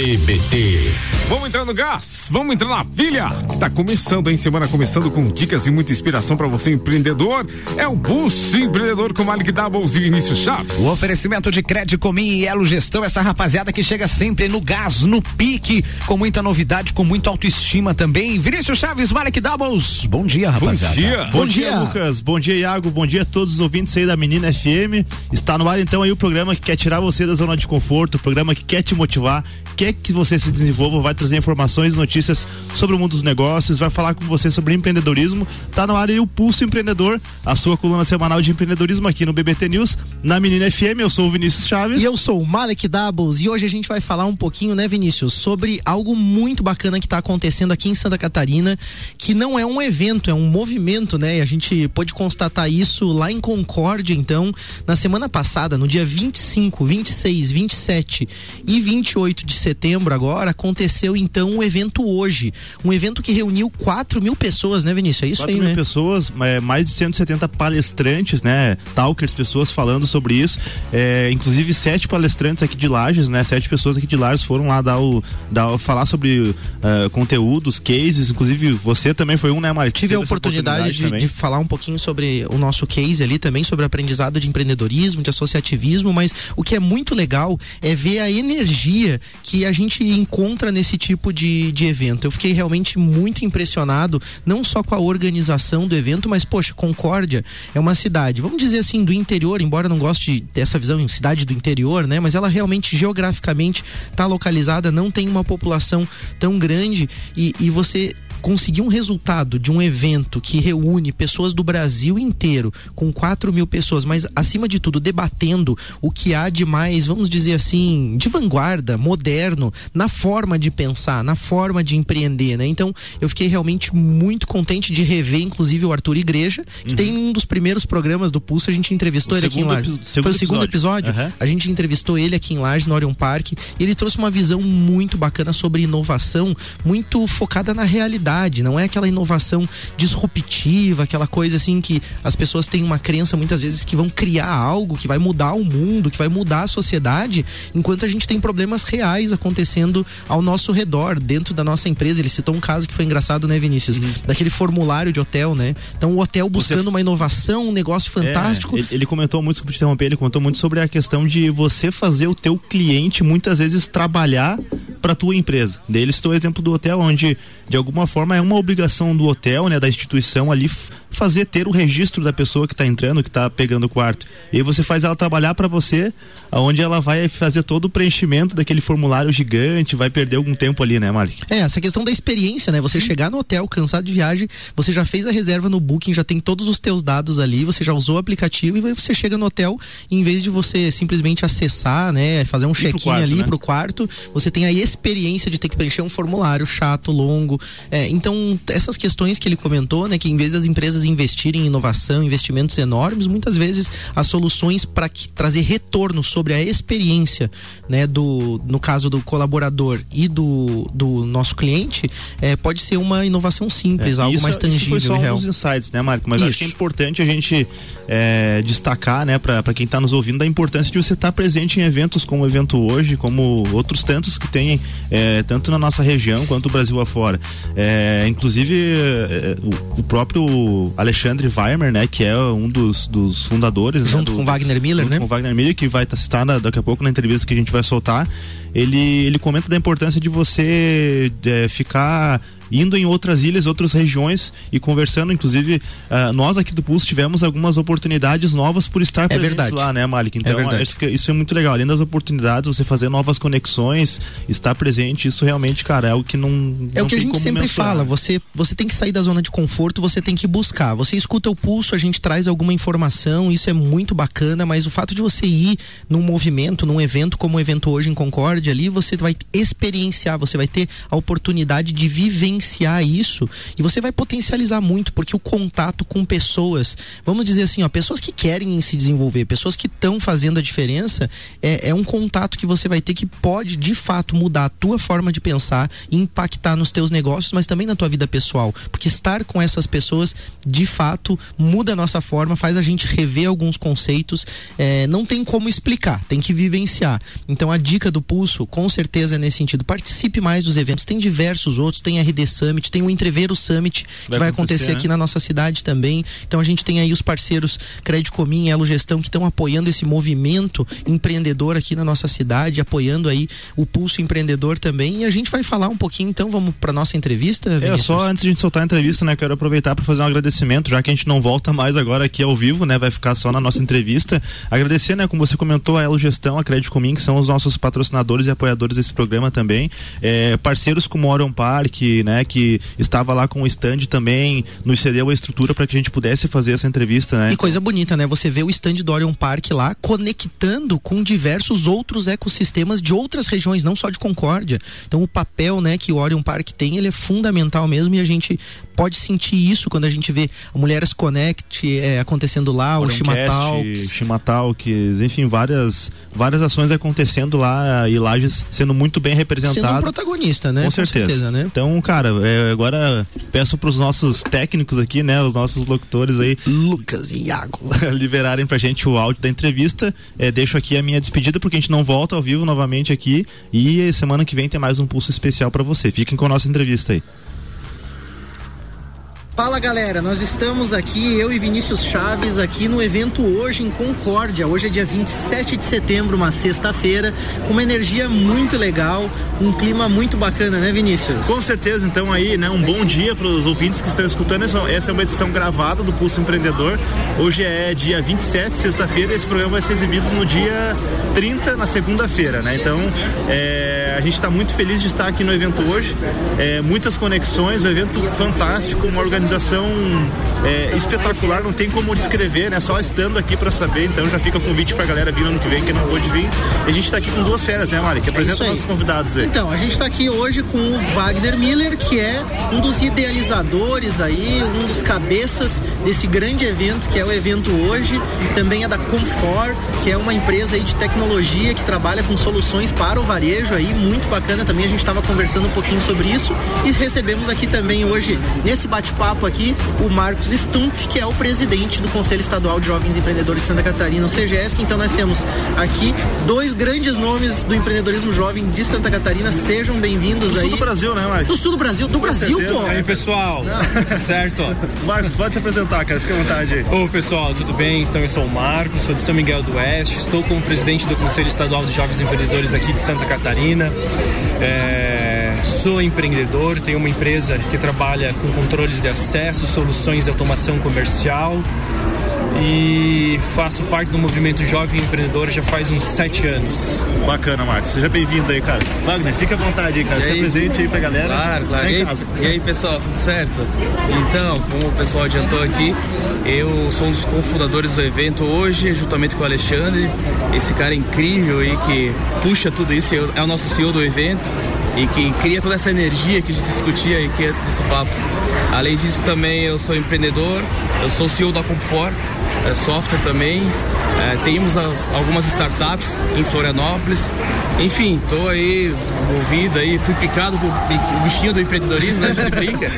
BBT. Vamos entrar no gás, vamos entrar na pilha. Está começando, hein? Semana começando com dicas e muita inspiração para você, empreendedor. É o Boost Empreendedor com Malik Doubles e Início Chaves. O oferecimento de crédito Comim e Elo Gestão, essa rapaziada que chega sempre no gás, no pique, com muita novidade, com muita autoestima também. Vinícius Chaves, Malik Doubles. Bom dia, rapaziada. Bom dia. Bom, Bom dia, dia, Lucas. Bom dia, Iago. Bom dia a todos os ouvintes aí da Menina FM. Está no ar então aí o programa que quer tirar você da zona de conforto, o programa que quer te motivar, quer que você se desenvolva, vai trazer informações notícias sobre o mundo dos negócios, vai falar com você sobre empreendedorismo. Tá no ar aí o Pulso Empreendedor, a sua coluna semanal de empreendedorismo aqui no BBT News, na Menina FM. Eu sou o Vinícius Chaves. E eu sou o Malek Doubles. E hoje a gente vai falar um pouquinho, né, Vinícius, sobre algo muito bacana que está acontecendo aqui em Santa Catarina, que não é um evento, é um movimento, né? E a gente pôde constatar isso lá em Concórdia, então, na semana passada, no dia 25, 26, 27 e 28 de setembro agora, aconteceu então um evento hoje. Um evento que reuniu 4 mil pessoas, né, Vinícius? É isso 4 aí, mil né? pessoas, é, mais de 170 palestrantes, né? Talkers, pessoas falando sobre isso. É, inclusive, sete palestrantes aqui de Lages, né? Sete pessoas aqui de Lages foram lá dar o, dar, falar sobre uh, conteúdos, cases. Inclusive, você também foi um, né, Mari? Tive a oportunidade, oportunidade de, de, falar um pouquinho sobre o nosso case ali também, sobre aprendizado de empreendedorismo, de associativismo, mas o que é muito legal é ver a energia que a gente encontra nesse tipo de, de evento. Eu fiquei realmente muito impressionado, não só com a organização do evento, mas, poxa, Concórdia é uma cidade, vamos dizer assim, do interior, embora não goste dessa visão em cidade do interior, né? Mas ela realmente, geograficamente, está localizada, não tem uma população tão grande e, e você conseguir um resultado de um evento que reúne pessoas do Brasil inteiro, com 4 mil pessoas, mas acima de tudo debatendo o que há de mais, vamos dizer assim, de vanguarda, moderno, na forma de pensar, na forma de empreender, né? Então eu fiquei realmente muito contente de rever, inclusive, o Arthur Igreja, que uhum. tem um dos primeiros programas do Pulso, a gente entrevistou o ele aqui em Lages. Foi o segundo episódio, uhum. a gente entrevistou ele aqui em Lages, no Orion Park, e ele trouxe uma visão muito bacana sobre inovação, muito focada na realidade não é aquela inovação disruptiva, aquela coisa assim que as pessoas têm uma crença muitas vezes que vão criar algo que vai mudar o mundo, que vai mudar a sociedade, enquanto a gente tem problemas reais acontecendo ao nosso redor, dentro da nossa empresa. Ele citou um caso que foi engraçado, né, Vinícius? Uhum. Daquele formulário de hotel, né? Então o hotel buscando você... uma inovação, um negócio fantástico. É, ele, comentou muito, sobre te interromper, ele comentou muito sobre a questão de você fazer o teu cliente muitas vezes trabalhar para tua empresa. Daí ele citou o exemplo do hotel onde de alguma forma é uma obrigação do hotel, né, da instituição ali fazer ter o registro da pessoa que está entrando, que está pegando o quarto. E aí você faz ela trabalhar para você, aonde ela vai fazer todo o preenchimento daquele formulário gigante, vai perder algum tempo ali, né, Malik? É, essa questão da experiência, né? Você Sim. chegar no hotel cansado de viagem, você já fez a reserva no Booking, já tem todos os teus dados ali, você já usou o aplicativo e você chega no hotel, em vez de você simplesmente acessar, né, fazer um check-in ali né? pro quarto, você tem a experiência de ter que preencher um formulário chato, longo, é, então, essas questões que ele comentou, né, que em vez das empresas investirem em inovação, investimentos enormes, muitas vezes as soluções para trazer retorno sobre a experiência, né, do, no caso do colaborador e do, do nosso cliente, é, pode ser uma inovação simples, é, algo isso, mais tangível. Isso foi só um dos insights, né, Marco? Mas isso. acho que é importante a gente é, destacar, né, para quem está nos ouvindo, da importância de você estar tá presente em eventos como o evento hoje, como outros tantos que tem, é, tanto na nossa região quanto o Brasil afora. É, inclusive, é, o, o, próprio Alexandre Weimer, né, que é um dos, dos fundadores. Né, junto né, do, com Wagner Miller, junto né? Com Wagner Miller, que vai estar na, daqui a pouco na entrevista que a gente vai soltar. Ele, ele comenta da importância de você é, ficar indo em outras ilhas, outras regiões e conversando. Inclusive, uh, nós aqui do Pulso tivemos algumas oportunidades novas por estar é presentes verdade. lá, né, Malik? Então, é isso, isso, é muito legal. Além das oportunidades, você fazer novas conexões, estar presente, isso realmente, cara, é o que não. É não o que a gente sempre mensurar. fala. Você, você tem que sair da zona de conforto, você tem que buscar. Você escuta o pulso, a gente traz alguma informação, isso é muito bacana, mas o fato de você ir num movimento, num evento como o evento hoje em Concórdia, ali você vai experienciar, você vai ter a oportunidade de vivenciar isso e você vai potencializar muito, porque o contato com pessoas, vamos dizer assim, ó, pessoas que querem se desenvolver, pessoas que estão fazendo a diferença, é, é um contato que você vai ter que pode de fato mudar a tua forma de pensar e impactar nos teus negócios, mas também na tua vida pessoal. Porque estar com essas pessoas de fato muda a nossa forma, faz a gente rever alguns conceitos. É, não tem como explicar, tem que vivenciar. Então a dica do Pulso pulso, com certeza nesse sentido. Participe mais dos eventos. Tem diversos outros, tem a RD Summit, tem o Entreveiro Summit, que vai, vai acontecer, acontecer né? aqui na nossa cidade também. Então a gente tem aí os parceiros Crédito Comim e Elo Gestão que estão apoiando esse movimento empreendedor aqui na nossa cidade, apoiando aí o pulso empreendedor também. E a gente vai falar um pouquinho, então, vamos para nossa entrevista. É, Vinícius? É, só antes de a gente soltar a entrevista, né? Quero aproveitar para fazer um agradecimento, já que a gente não volta mais agora aqui ao vivo, né? Vai ficar só na nossa entrevista. Agradecer, né? Como você comentou, a Elo Gestão, a Crédito Comim, que são os nossos patrocinadores e apoiadores desse programa também. É, parceiros como o Orion Park, né? Que estava lá com o stand também, nos cedeu a estrutura para que a gente pudesse fazer essa entrevista, né? E coisa bonita, né? Você vê o stand do Orion Park lá conectando com diversos outros ecossistemas de outras regiões, não só de Concórdia. Então o papel, né, que o Orion Park tem, ele é fundamental mesmo e a gente pode sentir isso quando a gente vê Mulheres Connect é, acontecendo lá, Orion o Chimatalks. Chimatalks, enfim, várias, várias ações acontecendo lá e Lages sendo muito bem representado. Sendo um protagonista, né? Com certeza. Com certeza né? Então, cara, é, agora peço para os nossos técnicos aqui, né, os nossos locutores aí, Lucas e Iago, liberarem pra gente o áudio da entrevista. É, deixo aqui a minha despedida porque a gente não volta ao vivo novamente aqui e semana que vem tem mais um pulso especial para você. Fiquem com a nossa entrevista aí. Fala galera, nós estamos aqui, eu e Vinícius Chaves, aqui no evento hoje em Concórdia. Hoje é dia 27 de setembro, uma sexta-feira, com uma energia muito legal, um clima muito bacana, né, Vinícius? Com certeza, então aí, né, um bom dia para os ouvintes que estão escutando. Essa é uma edição gravada do Pulso Empreendedor. Hoje é dia 27, sexta-feira, esse programa vai ser exibido no dia 30, na segunda-feira, né? Então, é, a gente está muito feliz de estar aqui no evento hoje. É, muitas conexões, um evento fantástico, uma organização organização é, espetacular, não tem como descrever, né? Só estando aqui para saber, então já fica o convite pra galera vir ano que vem, que não pôde vir. E a gente tá aqui com duas férias, né, Mari? Que apresenta é nossos convidados aí. Então, a gente tá aqui hoje com o Wagner Miller, que é um dos idealizadores aí, um dos cabeças desse grande evento, que é o evento hoje. Também é da Comfort, que é uma empresa aí de tecnologia que trabalha com soluções para o varejo aí, muito bacana também. A gente estava conversando um pouquinho sobre isso e recebemos aqui também hoje, nesse bate-papo papo aqui o Marcos Stumpf, que é o presidente do Conselho Estadual de Jovens Empreendedores de Santa Catarina, o CGESC. Então nós temos aqui dois grandes nomes do empreendedorismo jovem de Santa Catarina. Sejam bem-vindos aí. Do sul do Brasil, né, Marcos? Do sul do Brasil, do Com Brasil, certeza. pô. E aí, pessoal? certo? Marcos, pode se apresentar, cara. Fique à vontade aí. Ô, pessoal, tudo bem? Então eu sou o Marcos, sou de São Miguel do Oeste, estou como presidente do Conselho Estadual de Jovens Empreendedores aqui de Santa Catarina. É sou empreendedor, tenho uma empresa que trabalha com controles de acesso, soluções de automação comercial e faço parte do movimento Jovem Empreendedor já faz uns sete anos. Bacana, Marcos. Seja bem-vindo aí, cara. Wagner, fica à vontade aí, cara. Se apresente aí pra galera. Claro, claro. E, aí, e aí, pessoal, tudo certo? Então, como o pessoal adiantou aqui, eu sou um dos cofundadores do evento hoje, juntamente com o Alexandre, esse cara incrível aí que puxa tudo isso, é o nosso CEO do evento e que cria toda essa energia que a gente discutia aqui antes desse papo. Além disso, também eu sou empreendedor, eu sou CEO da Comfort, é, software também. É, temos as, algumas startups em Florianópolis. Enfim, estou aí envolvido aí, fui picado por o bichinho do empreendedorismo, né? A gente brinca.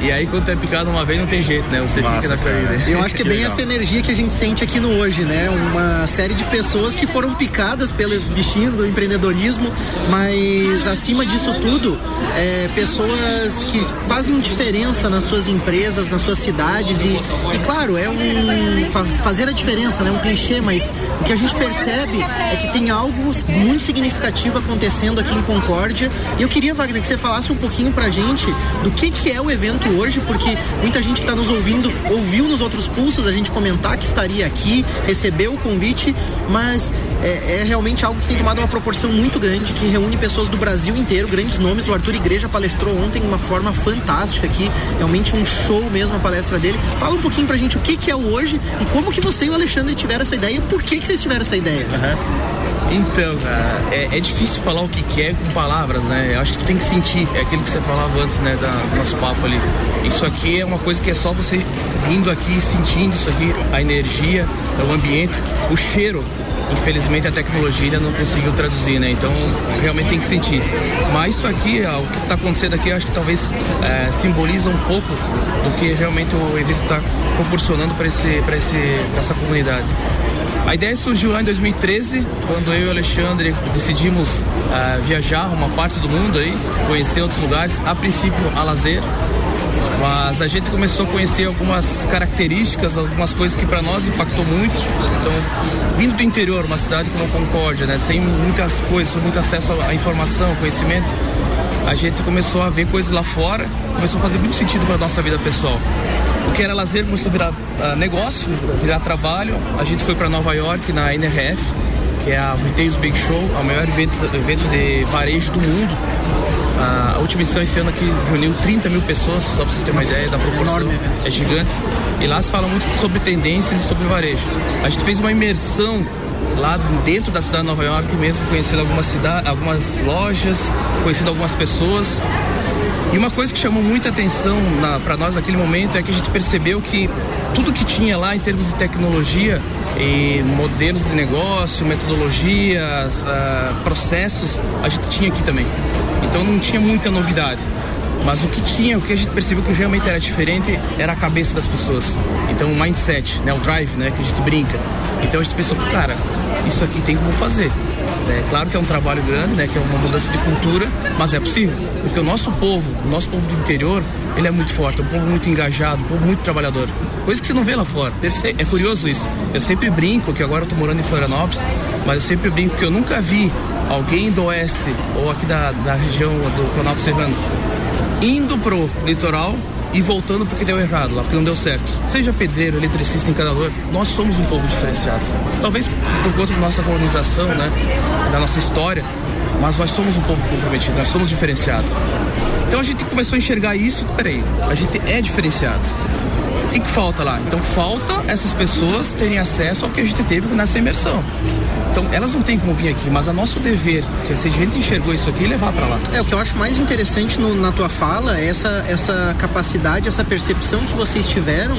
E aí, quando é picado uma vez, não tem jeito, né? Você Massa, fica nessa vida. Eu acho que é bem essa energia que a gente sente aqui no hoje, né? Uma série de pessoas que foram picadas pelos bichinhos do empreendedorismo, mas acima disso tudo, é, pessoas que fazem diferença nas suas empresas, nas suas cidades e, e claro, é um faz, fazer a diferença, né? Um clichê, mas o que a gente percebe é que tem algo muito significativo acontecendo aqui em Concórdia. E eu queria, Wagner, que você falasse um pouquinho pra gente do que que é o evento hoje, porque muita gente que está nos ouvindo ouviu nos outros pulsos a gente comentar que estaria aqui, recebeu o convite, mas é, é, realmente algo que tem tomado uma proporção muito grande, que reúne pessoas do Brasil inteiro, grandes nomes. O Arthur Igreja palestrou ontem de uma forma fantástica aqui, realmente um show mesmo a palestra dele. Fala um pouquinho pra gente o que, que é o hoje e como que você e o Alexandre tiveram essa ideia e por que, que vocês tiveram essa ideia. Uhum. Então, cara, é, é, difícil falar o que, que é com palavras, né? Eu acho que tu tem que sentir, é aquilo que você falava antes, né, da, do nosso papo ali. Isso aqui é uma coisa que é só você vindo aqui, sentindo isso aqui, a energia, o ambiente, o cheiro. Infelizmente a tecnologia ainda não conseguiu traduzir, né? Então realmente tem que sentir. Mas isso aqui, o que está acontecendo aqui, acho que talvez é, simboliza um pouco do que realmente o evento está proporcionando para esse, essa comunidade. A ideia surgiu lá em 2013, quando eu e o Alexandre decidimos uh, viajar uma parte do mundo aí, conhecer outros lugares, a princípio a lazer, mas a gente começou a conhecer algumas características, algumas coisas que para nós impactou muito. Então, vindo do interior, uma cidade como Concórdia, né, sem muitas coisas, sem muito acesso à informação, conhecimento, a gente começou a ver coisas lá fora, começou a fazer muito sentido para nossa vida pessoal. O que era lazer começou a virar uh, negócio, virar trabalho. A gente foi para Nova York na NRF, que é a Retail's Big Show, o maior evento, evento de varejo do mundo. A última edição esse ano aqui reuniu 30 mil pessoas, só para vocês terem uma ideia da proporção. É gigante. E lá se fala muito sobre tendências e sobre varejo. A gente fez uma imersão lá dentro da cidade de Nova York mesmo, conhecendo algumas cidades, algumas lojas, conhecendo algumas pessoas. E uma coisa que chamou muita atenção para nós naquele momento é que a gente percebeu que tudo que tinha lá em termos de tecnologia e modelos de negócio, metodologias, uh, processos, a gente tinha aqui também. Então não tinha muita novidade. Mas o que tinha, o que a gente percebeu que realmente era diferente era a cabeça das pessoas. Então o mindset, né, o drive, né, que a gente brinca. Então a gente pensou, cara, isso aqui tem como fazer. É claro que é um trabalho grande, né, que é uma mudança de cultura, mas é possível, porque o nosso povo, o nosso povo do interior, ele é muito forte, é um povo muito engajado, um povo muito trabalhador. Coisa que você não vê lá fora. É curioso isso. Eu sempre brinco, que agora eu tô morando em Florianópolis, mas eu sempre brinco que eu nunca vi alguém do oeste ou aqui da, da região do Planalto Serrano indo pro litoral e voltando porque deu errado lá, porque não deu certo. Seja pedreiro, eletricista, encanador, nós somos um povo diferenciado. Talvez por conta da nossa colonização, né, da nossa história, mas nós somos um povo comprometido, nós somos diferenciados. Então a gente começou a enxergar isso, peraí, a gente é diferenciado. O que, que falta lá? Então falta essas pessoas terem acesso ao que a gente teve nessa imersão. Então, elas não têm como vir aqui, mas é nosso dever, que a gente enxergou isso aqui, levar para lá. É, o que eu acho mais interessante no, na tua fala é essa, essa capacidade, essa percepção que vocês tiveram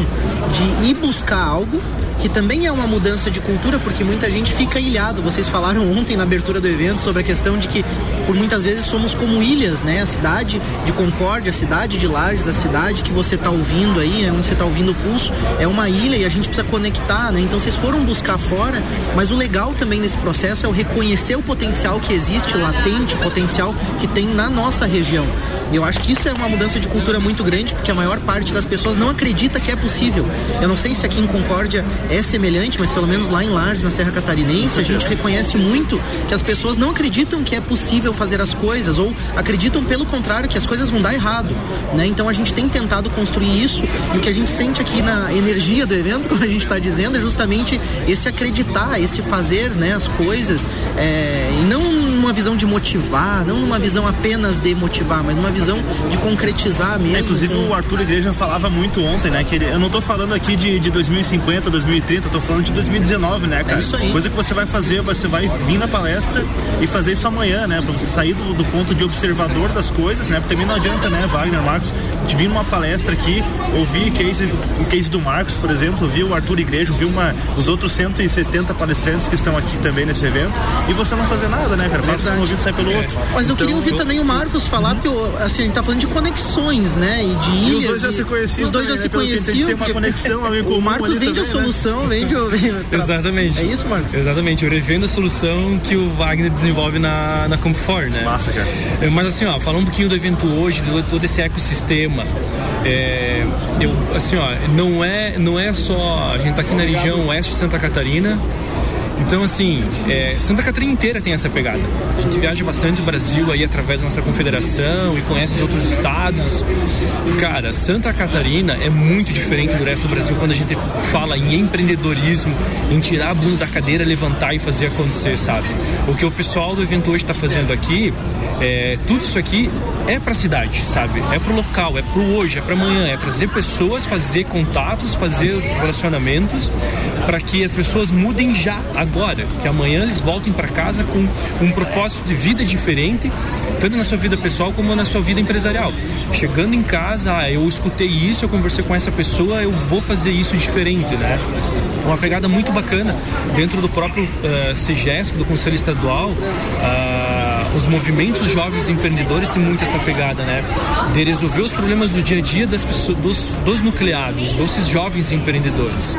de ir buscar algo que também é uma mudança de cultura, porque muita gente fica ilhado. Vocês falaram ontem na abertura do evento sobre a questão de que, por muitas vezes, somos como ilhas, né? A cidade de Concórdia, a cidade de Lages, a cidade que você está ouvindo aí, é onde você está ouvindo o pulso, é uma ilha e a gente precisa conectar, né? Então vocês foram buscar fora, mas o legal também nesse processo é o reconhecer o potencial que existe, latente, potencial que tem na nossa região. E eu acho que isso é uma mudança de cultura muito grande, porque a maior parte das pessoas não acredita que é possível. Eu não sei se aqui em Concórdia é semelhante, mas pelo menos lá em Lages, na Serra Catarinense, a gente reconhece muito que as pessoas não acreditam que é possível fazer as coisas, ou acreditam pelo contrário que as coisas vão dar errado. Né? Então a gente tem tentado construir isso e o que a gente sente aqui na energia do evento, como a gente está dizendo, é justamente esse acreditar, esse fazer né, as coisas é, e não numa visão de motivar, não numa visão apenas de motivar, mas numa visão de concretizar mesmo. É, inclusive o Arthur Igreja falava muito ontem, né? Que ele, eu não estou falando aqui de, de 2050, 2030, estou falando de 2019, né, cara? É isso aí. Coisa que você vai fazer, você vai vir na palestra e fazer isso amanhã, né? Para você sair do, do, ponto de observador das coisas, né? Porque também não adianta, né, Wagner, Marcos, de vir numa palestra aqui, ouvir case, o case do Marcos, por exemplo, ouvir o Arthur Igreja, ouvir uma, os outros 170 palestrantes que estão aqui também nesse evento e você não fazer nada, né, cara? Um ouvido sai pelo outro. Mas eu então, queria ouvir eu... também o Marcos falar, porque assim, a gente tá falando de conexões, né? E de ilhas. E os dois já se conheciam. Os dois já né? se conheciam. Tem, tem uma conexão ali com o Marcos vende também, a né? solução, né? vende o. Exatamente. É isso, Marcos? Exatamente. Eu revendo a solução que o Wagner desenvolve na, na Comfort, né? Massa, cara. É, mas assim, ó, falando um pouquinho do evento hoje, de todo esse ecossistema. É, eu, assim, ó, não é, não é só. A gente tá aqui na região oeste de Santa Catarina. Então, assim, é, Santa Catarina inteira tem essa pegada. A gente viaja bastante o Brasil aí através da nossa confederação e conhece os outros estados. Cara, Santa Catarina é muito diferente do resto do Brasil quando a gente fala em empreendedorismo, em tirar a bunda da cadeira, levantar e fazer acontecer, sabe? O que o pessoal do evento hoje está fazendo aqui, é, tudo isso aqui é para a cidade, sabe? É para o local, é para o hoje, é para amanhã, é trazer pessoas, fazer contatos, fazer relacionamentos para que as pessoas mudem já agora, que amanhã eles voltem para casa com um propósito de vida diferente, tanto na sua vida pessoal como na sua vida empresarial. Chegando em casa, ah, eu escutei isso, eu conversei com essa pessoa, eu vou fazer isso diferente, né? Uma pegada muito bacana dentro do próprio uh, do Conselho Estadual. Uh, os movimentos jovens empreendedores têm muito essa pegada, né? De resolver os problemas do dia a dia das pessoas, dos, dos nucleados, desses jovens empreendedores.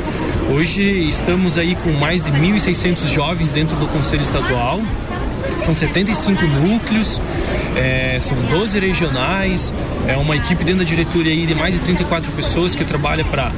Hoje estamos aí com mais de 1.600 jovens dentro do Conselho Estadual. São 75 núcleos, é, são 12 regionais, é uma equipe dentro da diretoria aí de mais de 34 pessoas que trabalha para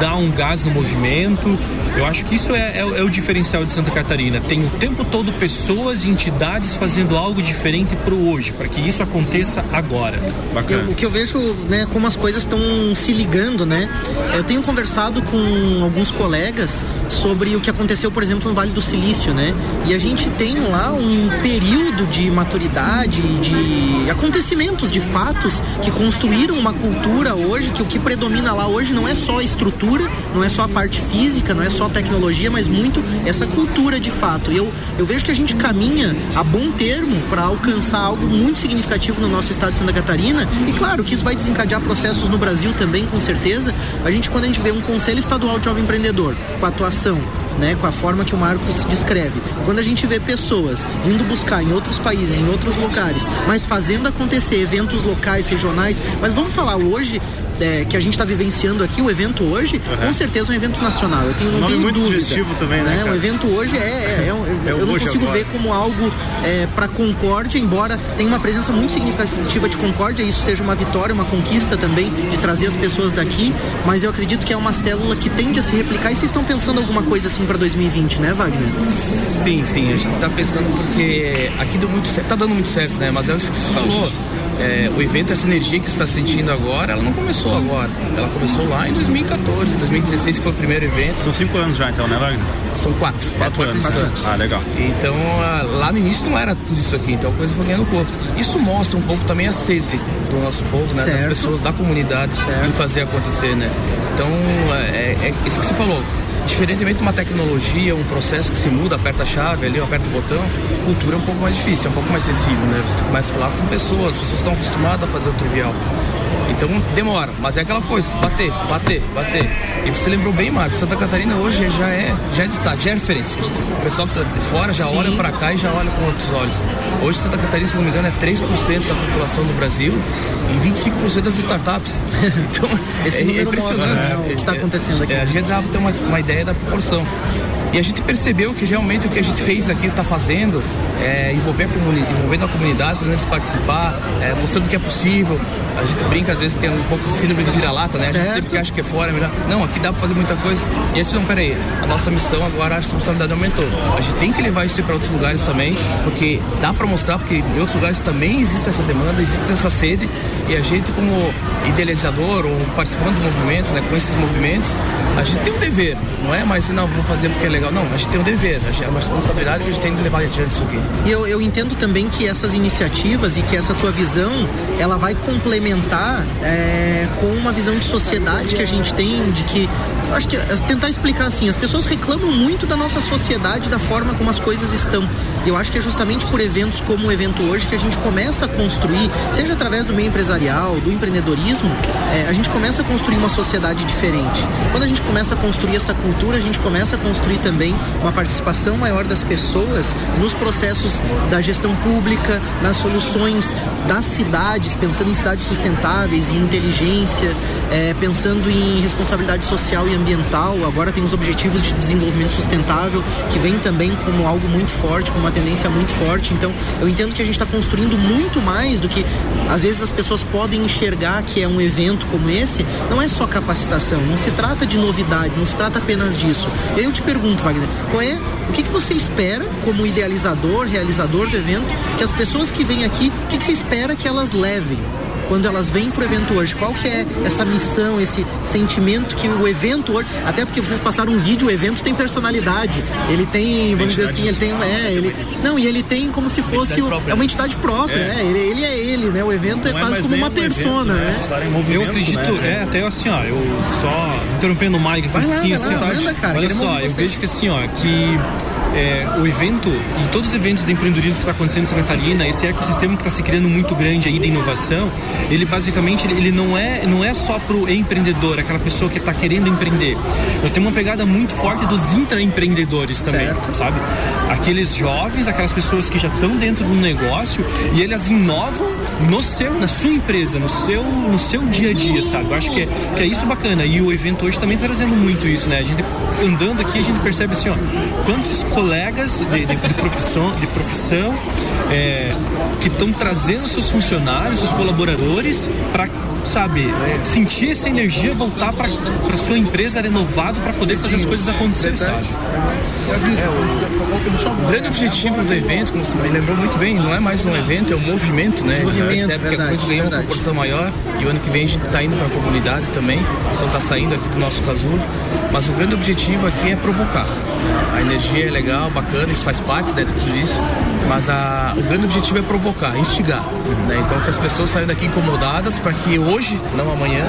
dar um gás no movimento. Eu acho que isso é, é, é, o diferencial de Santa Catarina. Tem o tempo todo pessoas e entidades fazendo algo diferente para o hoje, para que isso aconteça agora. Eu, o que eu vejo, né, como as coisas estão se ligando, né? Eu tenho conversado com alguns colegas sobre o que aconteceu, por exemplo, no Vale do Silício, né? E a gente tem lá um período de maturidade, de acontecimentos, de fatos que construíram uma cultura hoje, que o que predomina lá hoje não é só a estrutura, não é só a parte física, não é só a tecnologia, mas muito essa cultura de fato. E eu, eu vejo que a gente caminha a bom termo para alcançar algo muito significativo no nosso estado de Santa Catarina. E claro que isso vai desencadear processos no Brasil também, com certeza. A gente, quando a gente vê um Conselho Estadual de Jovem Empreendedor com atuação né, com a forma que o Marcos descreve. Quando a gente vê pessoas indo buscar em outros países, em outros lugares, mas fazendo acontecer eventos locais, regionais, mas vamos falar hoje é, que a gente está vivenciando aqui, o evento hoje, uhum. com certeza é um evento nacional. Eu tenho, não Nome tenho muito dúvida. sugestivo também, né? né? O evento hoje é, é, é, é eu não consigo agora. ver como algo é, para Concórdia, embora tenha uma presença muito significativa de Concórdia, isso seja uma vitória, uma conquista também de trazer as pessoas daqui, mas eu acredito que é uma célula que tende a se replicar e vocês estão pensando alguma coisa assim para 2020, né, Wagner? Sim, sim, a gente está pensando porque aqui deu muito certo, tá dando muito certo, né? Mas é o que você falou é, o evento, essa energia que você está sentindo agora, ela não começou agora. Ela começou lá em 2014, 2016, que foi o primeiro evento. São cinco anos já então, né, Wagner? São quatro. Quatro, quatro, anos. anos. Ah, legal. Então, lá no início não era tudo isso aqui, então a coisa foi ganhando corpo. Isso mostra um pouco também a sede do nosso povo, né? Certo. Das pessoas da comunidade certo. em fazer acontecer, né? Então, é, é isso que você falou Diferentemente de uma tecnologia, um processo que se muda, aperta a chave ali, aperta o botão, cultura é um pouco mais difícil, é um pouco mais sensível, né? Você começa a falar com pessoas, as pessoas estão acostumadas a fazer o trivial. Então demora, mas é aquela coisa, bater, bater, bater. E você lembrou bem, Marcos, Santa Catarina hoje já é, já é destaque, já é referência. O pessoal que tá de fora já Sim. olha para cá e já olha com outros olhos. Hoje Santa Catarina, se não me engano, é 3% da população do Brasil e 25% das startups. Então, Esse é, é impressionante mostra, né, o que está acontecendo aqui. É, a gente dá para ter uma, uma ideia da proporção. E a gente percebeu que realmente o que a gente fez aqui, está fazendo, é, envolver a envolvendo a comunidade, fazendo eles participar, é, mostrando que é possível. A gente brinca às vezes que tem um pouco de síndrome de vira-lata, né? A gente sempre acha que é fora, é melhor. Não, aqui dá pra fazer muita coisa. E aí, não, peraí, a nossa missão agora, a responsabilidade aumentou. A gente tem que levar isso para outros lugares também, porque dá para mostrar, porque em outros lugares também existe essa demanda, existe essa sede, e a gente, como idealizador ou participando do movimento, né, com esses movimentos, a gente tem um dever, não é mais, não, vamos fazer porque é legal. Não, a gente tem um dever, é uma responsabilidade que a gente tem de levar adiante isso aqui. E eu, eu entendo também que essas iniciativas e que essa tua visão, ela vai complementar é, com uma visão de sociedade que a gente tem, de que acho que é tentar explicar assim, as pessoas reclamam muito da nossa sociedade, da forma como as coisas estão. Eu acho que é justamente por eventos como o evento hoje que a gente começa a construir, seja através do meio empresarial, do empreendedorismo, é, a gente começa a construir uma sociedade diferente. Quando a gente começa a construir essa cultura, a gente começa a construir também uma participação maior das pessoas nos processos da gestão pública, nas soluções das cidades, pensando em cidades sustentáveis, em inteligência, é, pensando em responsabilidade social e ambiental. Agora tem os objetivos de desenvolvimento sustentável que vem também como algo muito forte, como uma tendência muito forte. Então eu entendo que a gente está construindo muito mais do que às vezes as pessoas podem enxergar que é um evento como esse. Não é só capacitação, não se trata de novidades, não se trata apenas disso. Eu te pergunto, Wagner, qual é o que, que você espera como idealizador, realizador do evento, que as pessoas que vêm aqui, o que, que você espera que elas levem? Quando elas vêm pro evento hoje? Qual que é essa missão, esse sentimento que o evento hoje, até porque vocês passaram um vídeo, o evento tem personalidade. Ele tem, vamos dizer assim, ele tem, é, ele, não, e ele tem como se fosse o, é uma entidade própria, é. Né? Ele, ele, é ele, né? O evento não é quase é como uma persona, né? né? Eu acredito, né? é, até assim, ó, eu só interrompendo o Mike aqui vai lá, um vai lá, assim, manda, cara, Olha só, eu vejo que assim, ó, que é, o evento e todos os eventos de empreendedorismo que está acontecendo em Santa Catarina, esse ecossistema que está se criando muito grande aí de inovação, ele basicamente ele, não é não é só para o empreendedor, aquela pessoa que está querendo empreender. Nós temos uma pegada muito forte dos intraempreendedores também, certo. sabe? Aqueles jovens, aquelas pessoas que já estão dentro do negócio e eles inovam no seu, na sua empresa, no seu, no seu dia a dia, sabe? Eu acho que é, que é isso bacana. E o evento hoje também tá trazendo muito isso, né? A gente andando aqui, a gente percebe assim, ó, quantos colegas de, de, de profissão, de profissão é, que estão trazendo seus funcionários, seus colaboradores para sabe, sentir essa energia voltar para sua empresa renovado para poder fazer as coisas acontecerem, sabe? É, o grande objetivo do evento, como você me lembrou muito bem, não é mais um evento, é um movimento, né? Movimento, que a coisa ganhou uma proporção maior e o ano que vem a gente está indo para a comunidade também, então está saindo aqui do nosso casulo. Mas o grande objetivo aqui é provocar. A energia é legal, bacana, isso faz parte né, de tudo isso, mas a, o grande objetivo é provocar, instigar. Né? Então que as pessoas saiam daqui incomodadas para que hoje, não amanhã,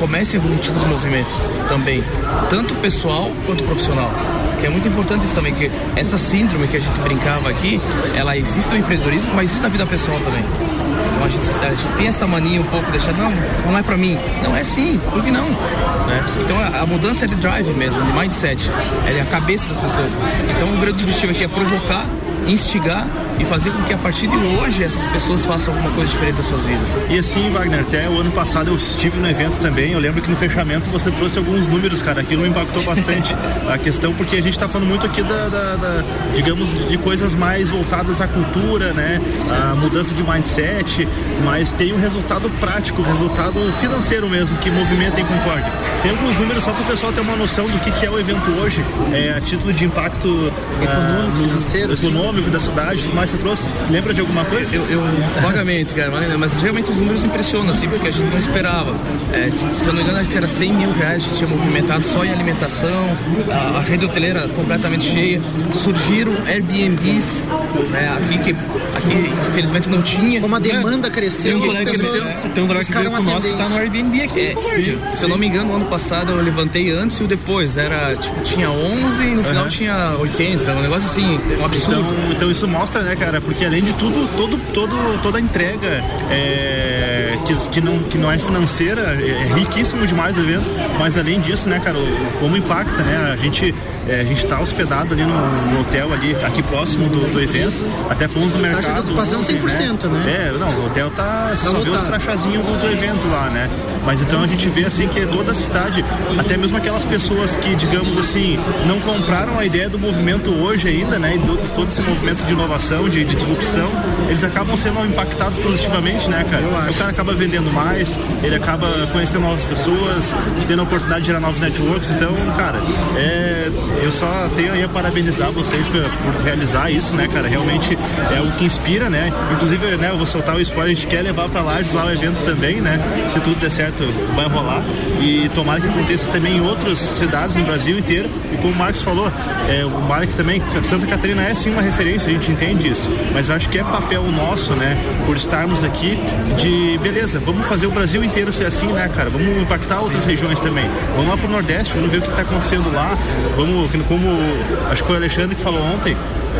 comece um tipo de movimento também, tanto pessoal quanto profissional que é muito importante isso também, que essa síndrome que a gente brincava aqui, ela existe no empreendedorismo, mas existe na vida pessoal também. Então a gente, a gente tem essa mania um pouco, deixar, não, não é pra mim. Não é sim, por que não? Né? Então a, a, mudança é de drive mesmo, de mindset, é a cabeça das pessoas. Então o grande objetivo aqui é provocar, instigar e fazer com que a partir de hoje essas pessoas façam alguma coisa diferente das suas vidas. E assim, Wagner, até o ano passado eu estive no evento também, eu lembro que no fechamento você trouxe alguns números, cara, aquilo me impactou bastante a questão, porque a gente está falando muito aqui da, da, da, digamos, de coisas mais voltadas à cultura, né, a mudança de mindset, mas tem um resultado prático, resultado financeiro mesmo, que movimenta em Concórdia. Tem alguns números só para o pessoal ter uma noção do que, que é o evento hoje, é, a título de impacto econômico, uh, financeiro, econômico da cidade, mas você trouxe? Lembra de alguma coisa? Eu, eu vagamente, cara, mas realmente os números impressionam, assim, porque a gente não esperava. É, se eu não me engano, acho que era 100 mil reais que tinha movimentado só em alimentação, a, a rede hoteleira completamente cheia. Surgiram Airbnbs né, aqui que aqui, infelizmente não tinha. Como a demanda cresceu. Tem um colega que cresceu. Tem um colega que veio conosco que tá no Airbnb aqui. É, se eu não me engano, no ano passado eu levantei antes e o depois. Era, tipo, tinha 11 e no final uhum. tinha 80. Um negócio assim, um absurdo. Então, então isso mostra, né, cara? Porque além de tudo, todo, todo, toda a entrega é, que, que, não, que não é financeira, é, é riquíssimo demais o evento, mas além disso, né, cara, como impacta, né? A gente é, a gente está hospedado ali no, no, hotel ali, aqui próximo do, do evento. Até fomos no mercado. Taxa de ocupação 100%, né? né? É, não, o hotel tá. Você tá só vê os crachazinhos do, do evento lá, né? Mas então a gente vê assim que toda a cidade, até mesmo aquelas pessoas que, digamos assim, não compraram a ideia do movimento hoje ainda, né? E do, todo esse movimento de inovação, de, de disrupção, eles acabam sendo impactados positivamente, né, cara? O cara acaba vendendo mais, ele acaba conhecendo novas pessoas, tendo a oportunidade de gerar novos networks. Então, cara, é, eu só tenho aí a parabenizar vocês por, por, realizar isso, né, cara? Realmente é o que inspira, né? Inclusive, né, eu vou soltar o spoiler, a gente quer levar pra Lages lá o evento também, né? Se tudo der certo, vai rolar. E tomara que aconteça também em outras cidades no Brasil inteiro. E como o Marcos falou, é, o Mark também, Santa Catarina é sim uma referência, a gente entende isso. Mas acho que é papel nosso, né, por estarmos aqui, de beleza, vamos fazer o Brasil inteiro ser assim, né, cara? Vamos impactar outras regiões também. Vamos lá pro Nordeste, vamos ver o que tá acontecendo lá. Vamos como acho que foi o Alexandre que falou ontem,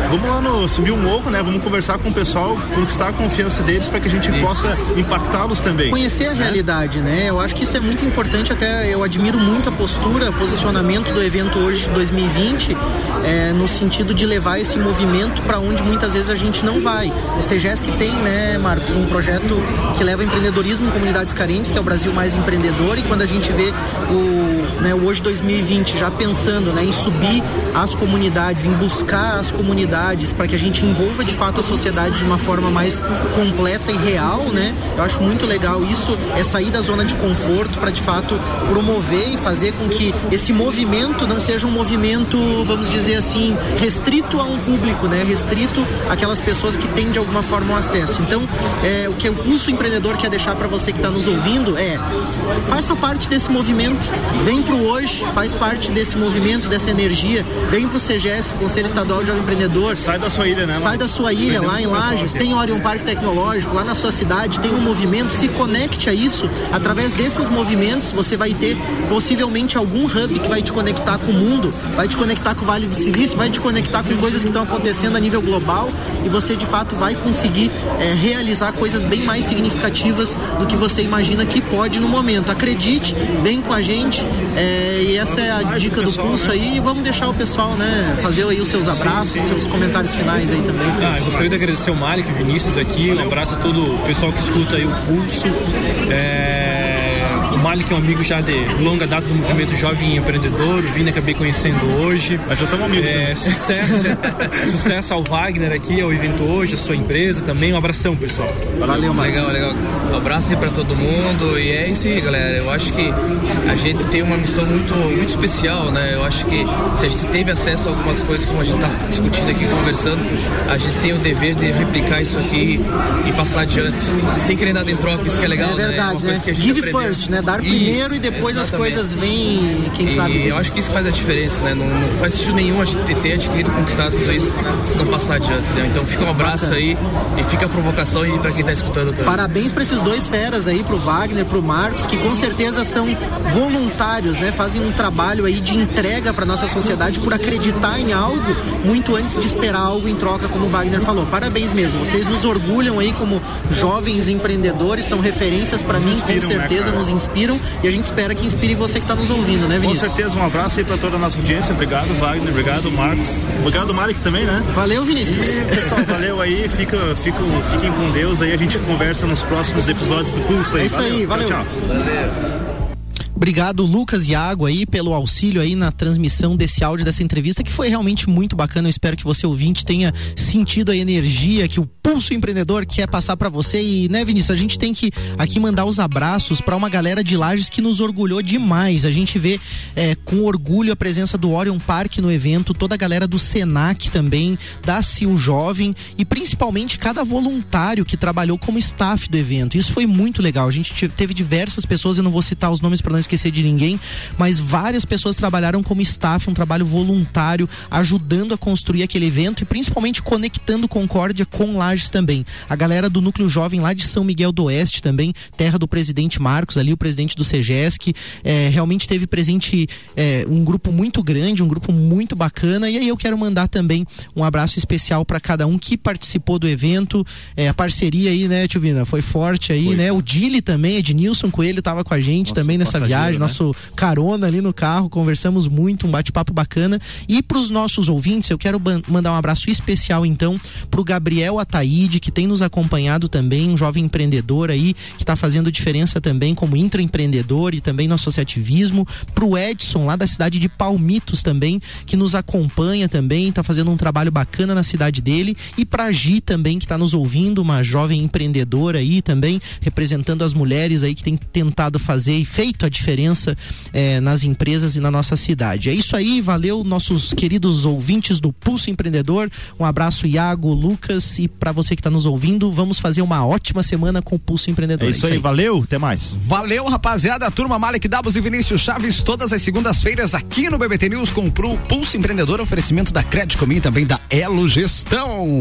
vamos lá no subir um morro, né? Vamos conversar com o pessoal, conquistar a confiança deles para que a gente isso. possa impactá-los também. Conhecer a né? realidade, né? Eu acho que isso é muito importante, até eu admiro muito a postura, o posicionamento do evento hoje de 2020, é, no sentido de levar esse movimento para onde muitas vezes a gente não vai. O CEGESC tem, né, Marcos, um projeto que leva empreendedorismo em comunidades carentes, que é o Brasil Mais Empreendedor, e quando a gente vê o, né, o hoje 2020 já pensando né, em subir as comunidades, em buscar as comunidades para que a gente envolva de fato a sociedade de uma forma mais completa e real, né? Eu acho muito legal isso, é sair da zona de conforto para de fato promover e fazer com que esse movimento não seja um movimento, vamos dizer assim, restrito a um público, né? Restrito àquelas pessoas que têm de alguma forma um acesso. Então, é, o que o Pulso Empreendedor quer deixar para você que está nos ouvindo é faça parte desse movimento, vem pro hoje, faz parte desse movimento, dessa energia, vem pro CGESC, Conselho Estadual de Jovem Empreendedor empreendedor. Sai da sua ilha, né? Sai da sua ilha, lá em Lages, tem Orion Parque Tecnológico, lá na sua cidade tem um movimento, se conecte a isso. Através desses movimentos, você vai ter possivelmente algum hub que vai te conectar com o mundo, vai te conectar com o Vale do Silício, vai te conectar com coisas que estão acontecendo a nível global e você de fato vai conseguir é, realizar coisas bem mais significativas do que você imagina que pode no momento. Acredite, vem com a gente é, e essa é a dica do curso aí e vamos deixar o pessoal né, fazer aí os seus abraços, seus comentários finais aí também. Ah, gostaria de agradecer o Malik, Vinícius aqui, um abraço a todo o pessoal que escuta aí o curso. É o Malik é um amigo já de longa data do movimento Jovem Empreendedor. O Vini acabei conhecendo hoje. Mas já estamos amigos. É, sucesso, sucesso ao Wagner aqui, ao evento hoje, a sua empresa também. Um abração, pessoal. Valeu, Mike. Legal, legal. Um abraço aí pra todo mundo. E é isso aí, galera. Eu acho que a gente tem uma missão muito, muito especial, né? Eu acho que se a gente teve acesso a algumas coisas como a gente tá discutindo aqui, conversando, a gente tem o dever de replicar isso aqui e passar adiante. Sem querer nada em troca, isso que é legal, é verdade, né? É né? Give aprendeu. first, né? Dar primeiro e depois exatamente. as coisas vêm, quem e sabe. eu acho que isso faz a diferença, né? Não, não faz sentido nenhum a gente ter adquirido, conquistado tudo isso se não passar adiante, né? Então fica um abraço Bacana. aí e fica a provocação aí pra quem tá escutando também. Parabéns pra esses dois feras aí, pro Wagner, pro Marcos, que com certeza são voluntários, né? Fazem um trabalho aí de entrega pra nossa sociedade por acreditar em algo muito antes de esperar algo em troca, como o Wagner falou. Parabéns mesmo. Vocês nos orgulham aí como jovens empreendedores, são referências para mim, com né, certeza, né, nos inspiram e a gente espera que inspire você que está nos ouvindo, né, Vinícius? Com certeza, um abraço aí para toda a nossa audiência. Obrigado, Wagner. Obrigado, Marcos. Obrigado, Malik também, né? Valeu, Vinícius. E, pessoal, valeu aí. Fica, fica, fiquem com Deus aí. A gente conversa nos próximos episódios do Pulso aí. É isso valeu. aí, valeu. Tchau, tchau. Valeu. Obrigado, Lucas e Iago, aí, pelo auxílio aí na transmissão desse áudio, dessa entrevista, que foi realmente muito bacana. Eu espero que você, ouvinte, tenha sentido a energia que o Pulso Empreendedor quer passar para você. E, né, Vinícius, a gente tem que aqui mandar os abraços para uma galera de Lages que nos orgulhou demais. A gente vê é, com orgulho a presença do Orion Park no evento, toda a galera do Senac também, da CIL Jovem e principalmente cada voluntário que trabalhou como staff do evento. Isso foi muito legal. A gente teve diversas pessoas, eu não vou citar os nomes para não esquecer de ninguém, mas várias pessoas trabalharam como staff, um trabalho voluntário, ajudando a construir aquele evento e principalmente conectando Concórdia com Lages também. A galera do Núcleo Jovem lá de São Miguel do Oeste também, terra do presidente Marcos, ali o presidente do CEGESC, é, realmente teve presente é, um grupo muito grande, um grupo muito bacana. E aí eu quero mandar também um abraço especial para cada um que participou do evento. É, a parceria aí, né, Tio Vina, foi forte aí, foi, né? O Dili também, Ednilson Coelho, estava com a gente Nossa, também nessa viagem viagem, né? nosso carona ali no carro, conversamos muito, um bate-papo bacana. E para os nossos ouvintes, eu quero mandar um abraço especial então para o Gabriel Ataíde, que tem nos acompanhado também, um jovem empreendedor aí, que está fazendo diferença também como intraempreendedor e também no associativismo. Para o Edson, lá da cidade de Palmitos também, que nos acompanha também, está fazendo um trabalho bacana na cidade dele. E para a Gi também, que está nos ouvindo, uma jovem empreendedora aí também, representando as mulheres aí que tem tentado fazer e feito a diferença diferença é, nas empresas e na nossa cidade. É isso aí, valeu nossos queridos ouvintes do Pulso Empreendedor. Um abraço, Iago, Lucas, e para você que está nos ouvindo, vamos fazer uma ótima semana com o Pulso Empreendedor. É isso, é isso aí, aí, valeu, até mais. Valeu, rapaziada, turma Malek Dabos e Vinícius Chaves, todas as segundas-feiras aqui no BBT News com o Pulso Empreendedor, oferecimento da Crédito Comim também da Elo Gestão.